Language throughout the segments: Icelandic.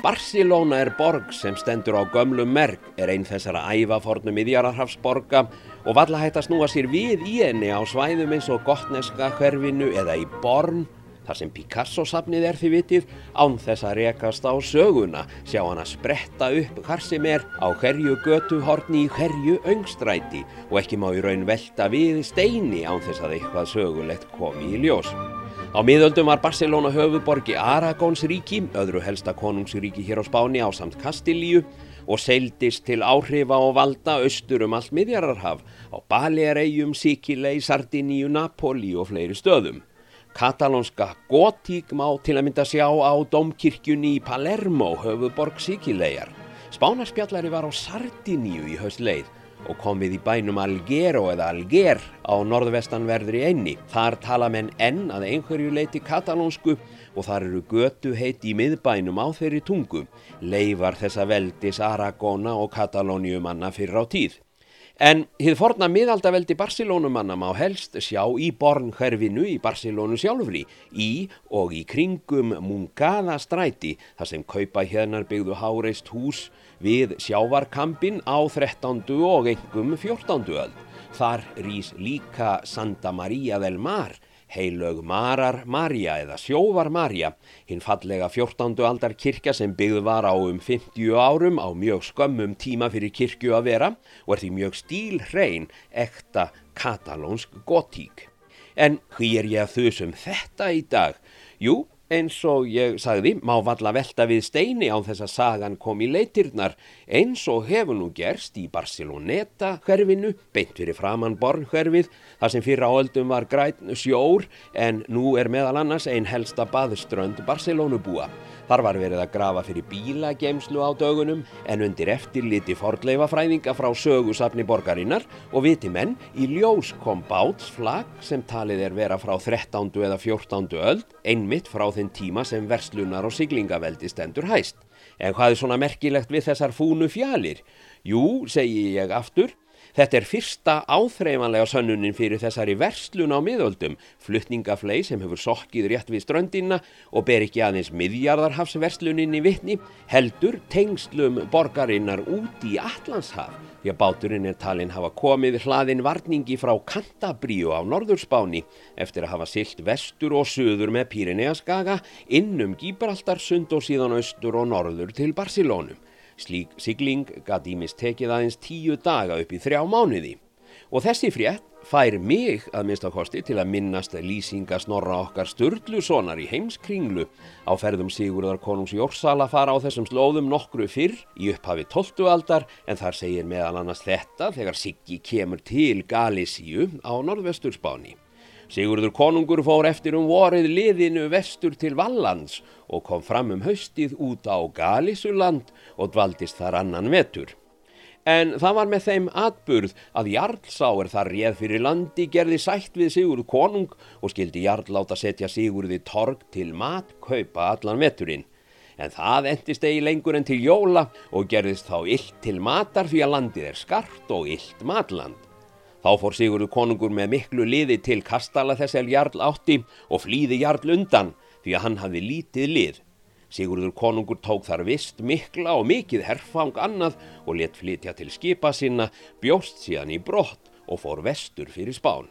Barcelona er borg sem stendur á gömlum merk, er einn þessara ævafornum miðjararhafsborga og valla hægt að snúa sér við í henni á svæðum eins og Gotneska hverfinu eða í Born, þar sem Picasso-safnið er því vitið, án þess að rekast á söguna, sjá hann að spretta upp hvar sem er á hverju götuhorni í hverju öngstræti og ekki má í raun velta við steini án þess að eitthvað sögulegt komi í ljós. Á miðöldum var Barcelona höfuborgi Aragóns ríki, öðru helsta konungsríki hér á Spáni á samt Kastilíu og seildist til áhrifa og valda austur um allt miðjararhaf á Balearegjum, Sikilei, Sardiníu, Napoli og fleiri stöðum. Katalónska gotík má til að mynda sjá á domkirkjunni í Palermo, höfuborg Sikilegar. Spánarspjallari var á Sardiníu í höstleið og kom við í bænum Algero eða Alger á norðvestanverðri einni. Þar tala menn enn að einhverju leiti katalónsku og þar eru götu heiti í miðbænum á þeirri tungu, leifar þessa veldis Aragona og Katalóniumanna fyrir á tíð. En hið forna miðaldaveldi Barcelónumanna má helst sjá í bornhverfinu í Barcelónu sjálfri, í og í kringum Mungada stræti, þar sem kaupa hérnar byggðu háreist hús við sjávarkampin á 13. og engum 14. öld. Þar rýs líka Santa Maria del Mar, heilög Marar Marja eða Sjóvar Marja, hinn fallega 14. aldar kirkja sem byggð var á um 50 árum á mjög skömmum tíma fyrir kirkju að vera og er því mjög stíl hrein ekta katalónsk gotík. En hví er ég að þusum þetta í dag? Jú, eins og ég sagði, má valla velta við steini á þess að sagan kom í leitirnar eins og hefur nú gerst í Barceloneta hverfinu, beint fyrir framann born hverfið, þar sem fyrir áöldum var græn sjór en nú er meðal annars ein helsta baðströnd Barcelonubúa. Þar var verið að grafa fyrir bílagemslu á dögunum en undir eftirliti fordleifafræðinga frá sögusafni borgarinnar og viti menn í ljós kom bátsflag sem talið er vera frá 13. eða 14. öld, einmitt frá þinn tíma sem verslunar og siglingaveldi stendur hæst. En hvað er svona merkilegt við þessar fúnu fjalir? Jú, segi ég aftur, þetta er fyrsta áþreifanlega sönnunin fyrir þessari verslun á miðöldum, fluttningaflei sem hefur sokkið rétt við ströndina og ber ekki aðeins miðjarðarhafsverslunin í vittni, heldur tengslum borgarinnar út í Allandshaf því að báturinn er talinn hafa komið hlaðin varningi frá Kantabríu á norðurspáni eftir að hafa silt vestur og söður með Pírineaskaga innum Gíbraltarsund og síðan austur og norður til Barcelónum. Slík sigling gæti ímist tekið aðeins tíu daga upp í þrjá mánuði. Og þessi frétt fær mig að mista kosti til að minnast lýsingasnorra okkar Sturlusonar í heimskringlu á ferðum Sigurðar konungs Jórsala fara á þessum slóðum nokkru fyrr í upphafi 12. aldar en þar segir meðal annars þetta þegar Siggi kemur til Galísíu á norðvesturspáni. Sigurður konungur fór eftir um vorið liðinu vestur til Vallands og kom fram um haustið út á Galísuland og dvaldist þar annan vetur. En það var með þeim atburð að Jarlsáer þar réð fyrir landi gerði sætt við Sigurð konung og skildi Jarl láta setja Sigurði torg til mat kaupa allan veturinn. En það endist eigi lengur en til jóla og gerðist þá illt til matar því að landið er skart og illt matland. Þá fór Sigurður konungur með miklu liði til kastala þess að Jarl átti og flýði Jarl undan því að hann hafði lítið lið. Sigurður konungur tók þar vist mikla og mikið herfang annað og let flytja til skipa sinna, bjóst síðan í brott og fór vestur fyrir spán.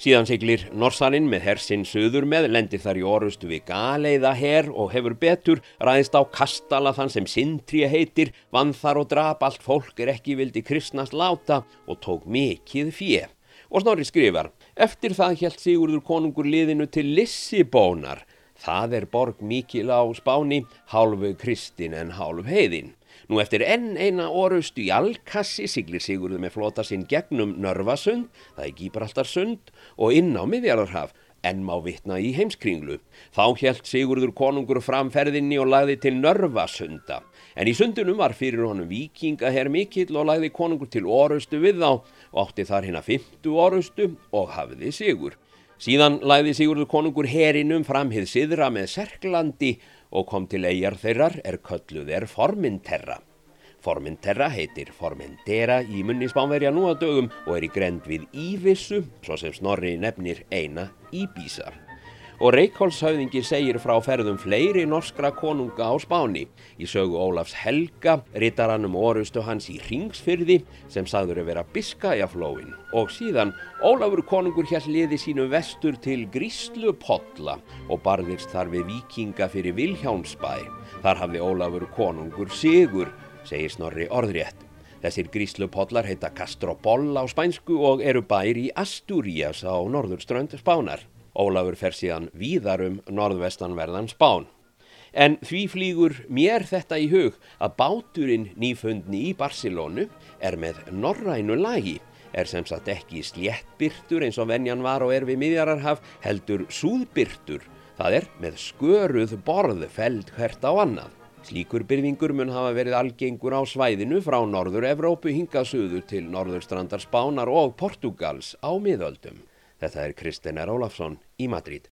Síðan siglir Norsaninn með hersinn söður með, lendir þar í orustu við galeiða her og hefur betur, ræðist á kastala þann sem sintri heitir, vann þar og drap allt fólk er ekki vildi kristnast láta og tók mikið fjö. Og Snorri skrifar, eftir það helt Sigurður konungur liðinu til Lissibónar, Það er borg mikil á spáni, hálfu kristin en hálf heiðin. Nú eftir enn eina orustu í Alkassi siglir Sigurður með flota sinn gegnum Nörvasund, það er Gíbraltarsund og inn á Miðjarðarhaf, enn má vitna í heimskringlu. Þá helt Sigurður konungur framferðinni og lagði til Nörvasunda. En í sundunum var fyrir honum vikingaherr mikill og lagði konungur til orustu við þá og átti þar hérna 50 orustu og hafiði Sigur. Síðan læði Sigurður konungur herinum fram hið siðra með Serklandi og kom til eigjar þeirrar er kölluð er Forminterra. Forminterra heitir Formentera í munni spánverja nú að dögum og er í grend við Ívissu, svo sem Snorri nefnir eina Íbísar. Og Reykjólfshauðingi segir frá ferðum fleiri norskra konunga á Spáni. Í sögu Ólafs Helga rittar hann um orustu hans í Ringsfyrði sem sagður að vera Biskajaflóin og síðan Ólafur konungur hér liði sínu vestur til Gríslupolla og barðist þar við vikinga fyrir Vilhjánsbæ. Þar hafði Ólafur konungur sigur, segir Snorri orðrétt. Þessir Gríslupollar heita Castroboll á spænsku og eru bær í Astúrias á norðurströnd Spánar. Ólafur fer síðan víðar um norðvestanverðan Spán. En því flýgur mér þetta í hug að báturinn nýfundni í Barcelónu er með norrænu lagi, er sem sagt ekki sléttbyrtur eins og venjan var og er við miðjararhaf, heldur súðbyrtur, það er með sköruð borð feld hvert á annað. Slíkur byrfingur mun hafa verið algengur á svæðinu frá norður Evrópu hingað suður til norðurstrandar Spánar og Portugals á miðöldum. Þetta er Kristinn R. Ólafsson í Madrid.